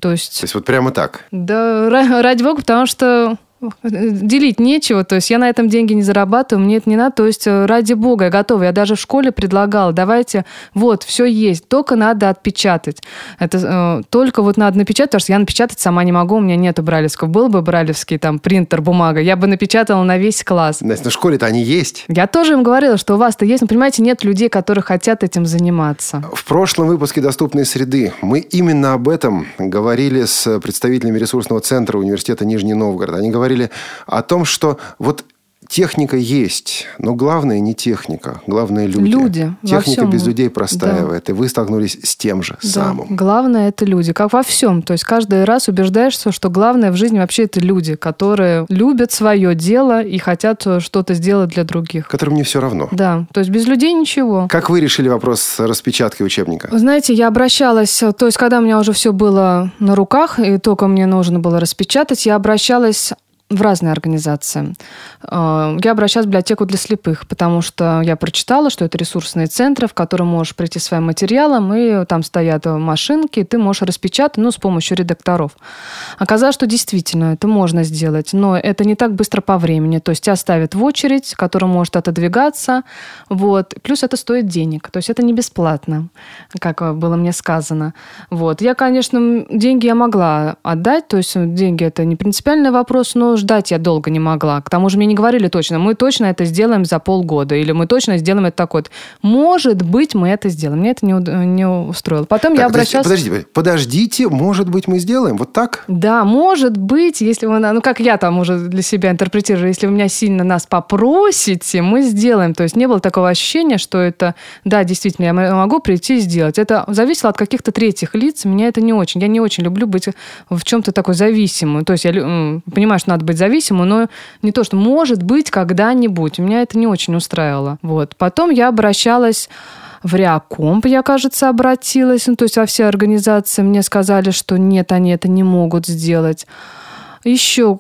То есть, То есть вот прямо так? Да, ради бога, потому что делить нечего, то есть я на этом деньги не зарабатываю, мне это не надо, то есть э, ради бога я готова. Я даже в школе предлагала, давайте, вот, все есть, только надо отпечатать. Это э, только вот надо напечатать, потому что я напечатать сама не могу, у меня нету бралевского. Был бы бралевский там принтер, бумага, я бы напечатала на весь класс. Настя, на школе-то они есть. Я тоже им говорила, что у вас-то есть, но, понимаете, нет людей, которые хотят этим заниматься. В прошлом выпуске «Доступные среды» мы именно об этом говорили с представителями ресурсного центра университета Нижний Новгород. Они говорили, говорили о том, что вот техника есть, но главное не техника, главное люди. Люди. Техника без людей простаивает, да. и вы столкнулись с тем же да. самым. Главное это люди, как во всем. То есть каждый раз убеждаешься, что главное в жизни вообще это люди, которые любят свое дело и хотят что-то сделать для других. Которым не все равно. Да, то есть без людей ничего. Как вы решили вопрос с распечаткой учебника? знаете, я обращалась, то есть когда у меня уже все было на руках, и только мне нужно было распечатать, я обращалась в разные организации. Э, я обращалась в библиотеку для слепых, потому что я прочитала, что это ресурсные центры, в которые можешь прийти своим материалом, и там стоят машинки, и ты можешь распечатать ну, с помощью редакторов. Оказалось, что действительно это можно сделать, но это не так быстро по времени. То есть тебя ставят в очередь, которая может отодвигаться. Вот. Плюс это стоит денег. То есть это не бесплатно, как было мне сказано. Вот. Я, конечно, деньги я могла отдать, то есть деньги это не принципиальный вопрос, но ждать я долго не могла. К тому же мне не говорили точно, мы точно это сделаем за полгода, или мы точно сделаем это так вот. Может быть, мы это сделаем. Мне это не, не устроило. Потом так, я обращалась... Подождите, подождите, может быть, мы сделаем. Вот так? Да, может быть, если вы... Ну, как я там уже для себя интерпретирую, если вы меня сильно нас попросите, мы сделаем. То есть не было такого ощущения, что это, да, действительно, я могу прийти и сделать. Это зависело от каких-то третьих лиц. Меня это не очень. Я не очень люблю быть в чем-то такой зависимым. То есть я понимаю, что надо быть зависимым, но не то, что может быть когда-нибудь. Меня это не очень устраивало. Вот. Потом я обращалась в Реакомп, я, кажется, обратилась. Ну, то есть во все организации мне сказали, что нет, они это не могут сделать. Еще,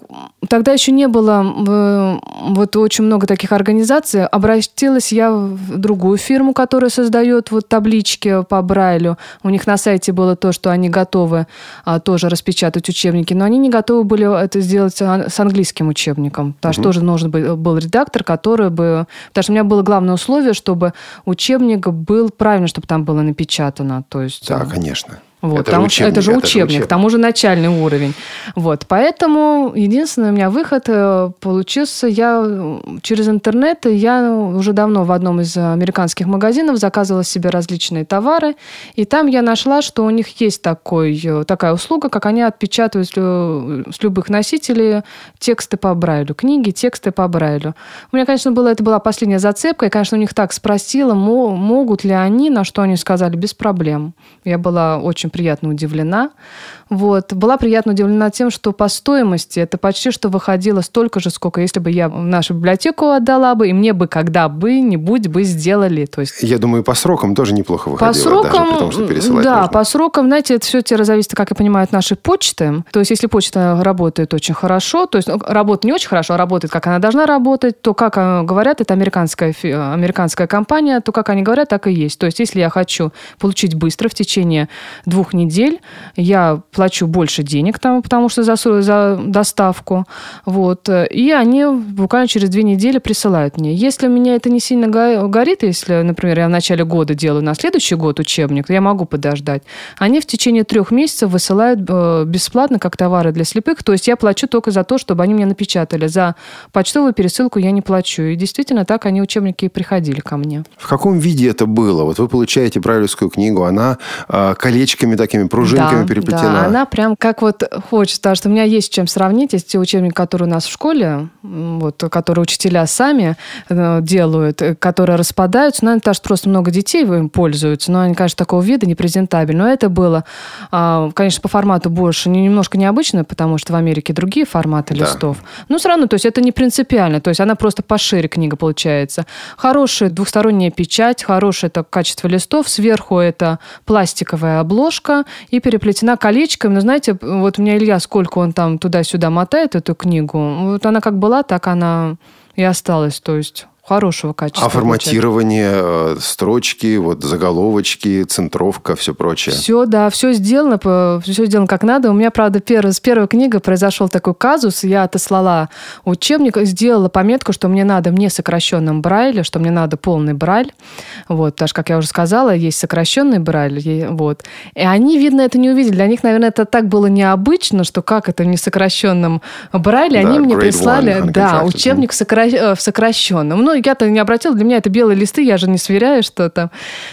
тогда еще не было э, вот очень много таких организаций. Обратилась я в другую фирму, которая создает вот таблички по Брайлю. У них на сайте было то, что они готовы а, тоже распечатать учебники, но они не готовы были это сделать с английским учебником. Потому угу. что тоже нужен был, был редактор, который бы... Потому что у меня было главное условие, чтобы учебник был правильно, чтобы там было напечатано. То есть, да, конечно. Вот, это, же учебник, это же учебник, это учебник, к тому же начальный уровень. Вот, поэтому единственный у меня выход э, получился, я через интернет, я уже давно в одном из американских магазинов заказывала себе различные товары, и там я нашла, что у них есть такой, э, такая услуга, как они отпечатывают с любых носителей тексты по Брайлю, книги, тексты по Брайлю. У меня, конечно, было, это была последняя зацепка, я, конечно, у них так спросила, могут ли они, на что они сказали, без проблем. Я была очень приятно удивлена. Вот. Была приятно удивлена тем, что по стоимости это почти что выходило столько же, сколько если бы я нашу библиотеку отдала бы, и мне бы когда-бы-нибудь бы сделали. То есть... Я думаю, по срокам тоже неплохо выходило. По срокам, даже потому, что пересылать Да, можно. по срокам, знаете, это все теперь зависит, как я понимаю, от нашей почты. То есть, если почта работает очень хорошо, то есть ну, работает не очень хорошо, а работает, как она должна работать, то, как э, говорят, это американская, американская компания, то, как они говорят, так и есть. То есть, если я хочу получить быстро в течение двух недель, я плачу больше денег там, потому что за, за доставку. Вот. И они буквально через две недели присылают мне. Если у меня это не сильно горит, если, например, я в начале года делаю на следующий год учебник, я могу подождать. Они в течение трех месяцев высылают э, бесплатно как товары для слепых. То есть я плачу только за то, чтобы они мне напечатали. За почтовую пересылку я не плачу. И действительно так они учебники и приходили ко мне. В каком виде это было? Вот вы получаете правильскую книгу, она э, колечками такими, пружинками да, переплетена. Да, она прям как вот хочется, потому что у меня есть чем сравнить. Есть те учебники, которые у нас в школе, вот, которые учителя сами э, делают, э, которые распадаются. Наверное, потому что просто много детей им пользуются, но они, конечно, такого вида непрезентабельны. Но это было, а, конечно, по формату больше, немножко необычно, потому что в Америке другие форматы да. листов. Но все равно, то есть это не принципиально, то есть она просто пошире книга получается. Хорошая двухсторонняя печать, хорошее это качество листов, сверху это пластиковая обложка и переплетена колечками. Но знаете, вот у меня Илья, сколько он там туда-сюда мотает эту книгу, вот она как была, так она и осталась. То есть хорошего качества. А форматирование, получать. Э, строчки, вот заголовочки, центровка, все прочее? Все, да, все сделано, все сделано как надо. У меня, правда, первый, с первой книги произошел такой казус. Я отослала учебник, сделала пометку, что мне надо мне сокращенным брайле, что мне надо полный брайль. Вот, потому что, как я уже сказала, есть сокращенный брайль. Вот. И они, видно, это не увидели. Для них, наверное, это так было необычно, что как это в несокращенном брайле. Да, они мне прислали да, учебник в, сокра... Э, в сокращенном. Ну, я-то не обратила, для меня это белые листы, я же не сверяю, что там.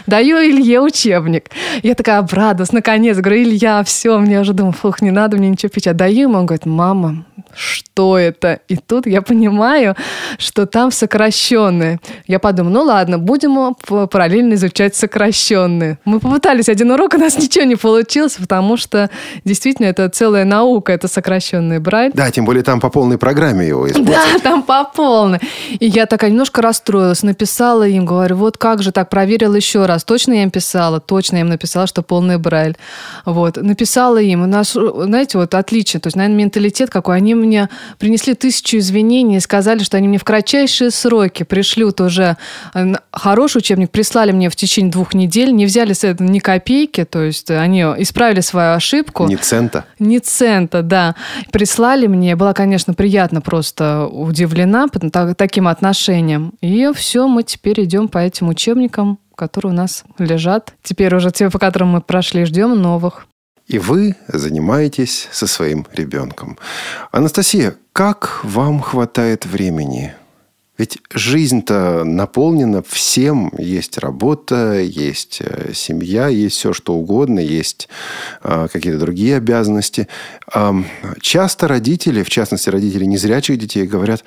Даю Илье учебник. Я такая обрадовалась, наконец, говорю, Илья, все, мне уже думаю, фух, не надо мне ничего печатать. Даю ему, он говорит, мама, что это? И тут я понимаю, что там сокращенные. Я подумала, ну ладно, будем параллельно изучать сокращенные. Мы попытались один урок, у нас ничего не получилось, потому что действительно это целая наука, это сокращенный брайль. Да, тем более там по полной программе его используют. Да, там по полной. И я такая немножко расстроилась, написала им, говорю, вот как же так, проверила еще раз. Точно я им писала? Точно я им написала, что полный брайль. Вот, написала им. У нас, знаете, вот отлично, то есть, наверное, менталитет какой. Они мне принесли тысячу извинений и сказали, что они мне в кратчайшие сроки пришлют уже э, хороший учебник, прислали мне в течение двух недель, не взяли с этого ни копейки, то есть они исправили свою ошибку. Ни цента. Ни цента, да. Прислали мне, была, конечно, приятно просто удивлена таким отношением. И все, мы теперь идем по этим учебникам, которые у нас лежат. Теперь уже те, по которым мы прошли, ждем новых. И вы занимаетесь со своим ребенком. Анастасия, как вам хватает времени? Ведь жизнь-то наполнена всем. Есть работа, есть э, семья, есть все что угодно, есть э, какие-то другие обязанности. Часто родители, в частности родители незрячих детей, говорят,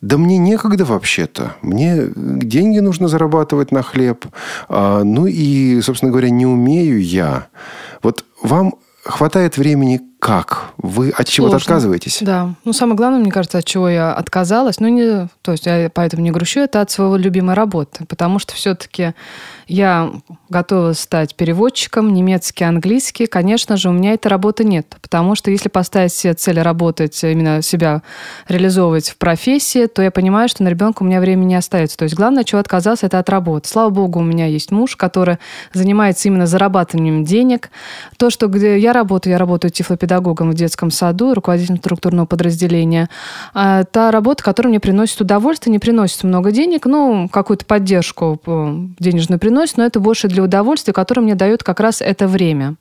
да мне некогда вообще-то. Мне деньги нужно зарабатывать на хлеб. Ну и, собственно говоря, не умею я. Вот вам хватает времени как? Вы от чего-то отказываетесь? Да. Ну, самое главное, мне кажется, от чего я отказалась, ну, не, то есть я поэтому не грущу, это от своего любимой работы. Потому что все-таки я готова стать переводчиком, немецкий, английский. Конечно же, у меня этой работы нет. Потому что если поставить себе цель работать, именно себя реализовывать в профессии, то я понимаю, что на ребенка у меня времени не остается. То есть главное, чего отказался, это от работы. Слава богу, у меня есть муж, который занимается именно зарабатыванием денег. То, что где я работаю, я работаю тифлопедагогом в детском саду, руководителем структурного подразделения. А та работа, которая мне приносит удовольствие, не приносит много денег, ну, какую-то поддержку денежную приносит, но это больше для удовольствия, которое мне дает как раз это время.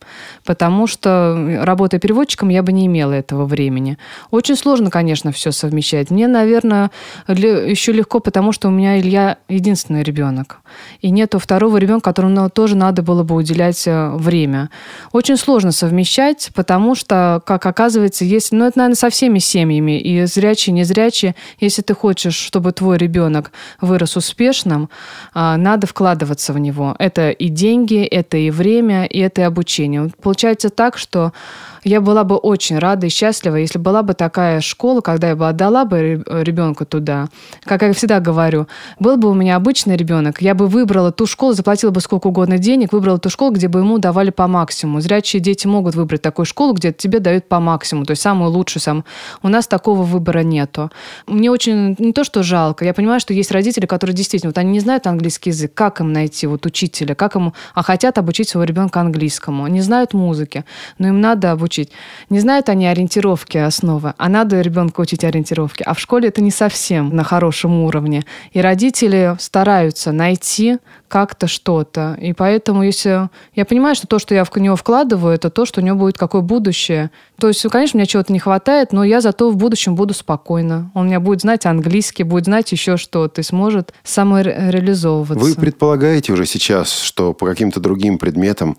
Потому что, работая переводчиком, я бы не имела этого времени. Очень сложно, конечно, все совмещать. Мне, наверное, еще легко, потому что у меня Илья единственный ребенок. И нету второго ребенка, которому тоже надо было бы уделять э, время. Очень сложно совмещать, потому что, как оказывается, есть, ну, это, наверное, со всеми семьями, и зрячие, и незрячие, если ты хочешь, чтобы твой ребенок вырос успешным, а, надо вкладываться в него. Это и деньги, это и время, и это и обучение. Получается так, что я была бы очень рада и счастлива, если была бы такая школа, когда я бы отдала бы ребенка туда. Как я всегда говорю, был бы у меня обычный ребенок, я бы выбрала ту школу, заплатила бы сколько угодно денег, выбрала ту школу, где бы ему давали по максимуму. Зрячие дети могут выбрать такую школу, где тебе дают по максимуму, то есть самую лучшую. Сам. У нас такого выбора нету. Мне очень не то, что жалко, я понимаю, что есть родители, которые действительно, вот они не знают английский язык, как им найти вот учителя, как ему, а хотят обучить своего ребенка английскому, не знают музыки, но им надо обучить учить. Не знают они ориентировки основы, а надо ребенка учить ориентировки. А в школе это не совсем на хорошем уровне. И родители стараются найти как-то что-то. И поэтому, если я понимаю, что то, что я в него вкладываю, это то, что у него будет какое будущее. То есть, конечно, мне чего-то не хватает, но я зато в будущем буду спокойно. Он меня будет знать английский, будет знать еще что-то, и сможет самореализовываться. Вы предполагаете уже сейчас, что по каким-то другим предметам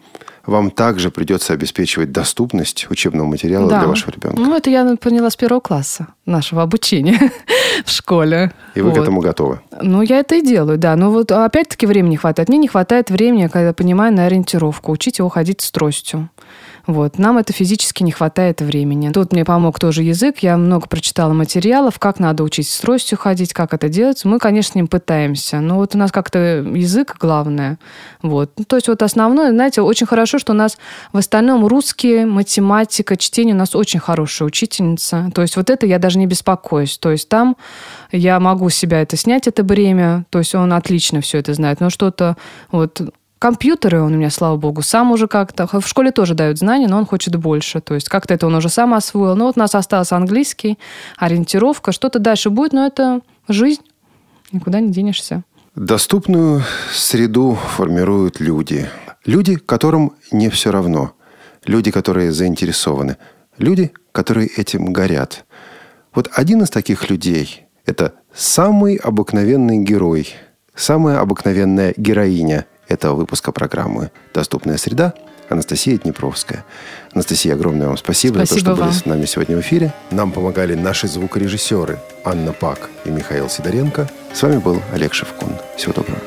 вам также придется обеспечивать доступность учебного материала да. для вашего ребенка. Ну, это я поняла с первого класса нашего обучения в школе. И вы вот. к этому готовы? Ну, я это и делаю, да. Но вот опять-таки времени не хватает. Мне не хватает времени, когда понимаю, на ориентировку. Учить его ходить с тростью. Вот. Нам это физически не хватает времени. Тут мне помог тоже язык. Я много прочитала материалов, как надо учить с тростью ходить, как это делать. Мы, конечно, им пытаемся. Но вот у нас как-то язык главное. Вот. Ну, то есть вот основное, знаете, очень хорошо, что у нас в остальном русский, математика, чтение у нас очень хорошая учительница. То есть вот это я даже не беспокоюсь. То есть там я могу себя это снять, это бремя. То есть он отлично все это знает. Но что-то вот Компьютеры он у меня, слава богу, сам уже как-то... В школе тоже дают знания, но он хочет больше. То есть как-то это он уже сам освоил. Но вот у нас остался английский, ориентировка. Что-то дальше будет, но это жизнь. Никуда не денешься. Доступную среду формируют люди. Люди, которым не все равно. Люди, которые заинтересованы. Люди, которые этим горят. Вот один из таких людей – это самый обыкновенный герой, самая обыкновенная героиня – этого выпуска программы «Доступная среда» Анастасия Днепровская. Анастасия, огромное вам спасибо, спасибо за то, что вам. были с нами сегодня в эфире. Нам помогали наши звукорежиссеры Анна Пак и Михаил Сидоренко. С вами был Олег Шевкун. Всего доброго.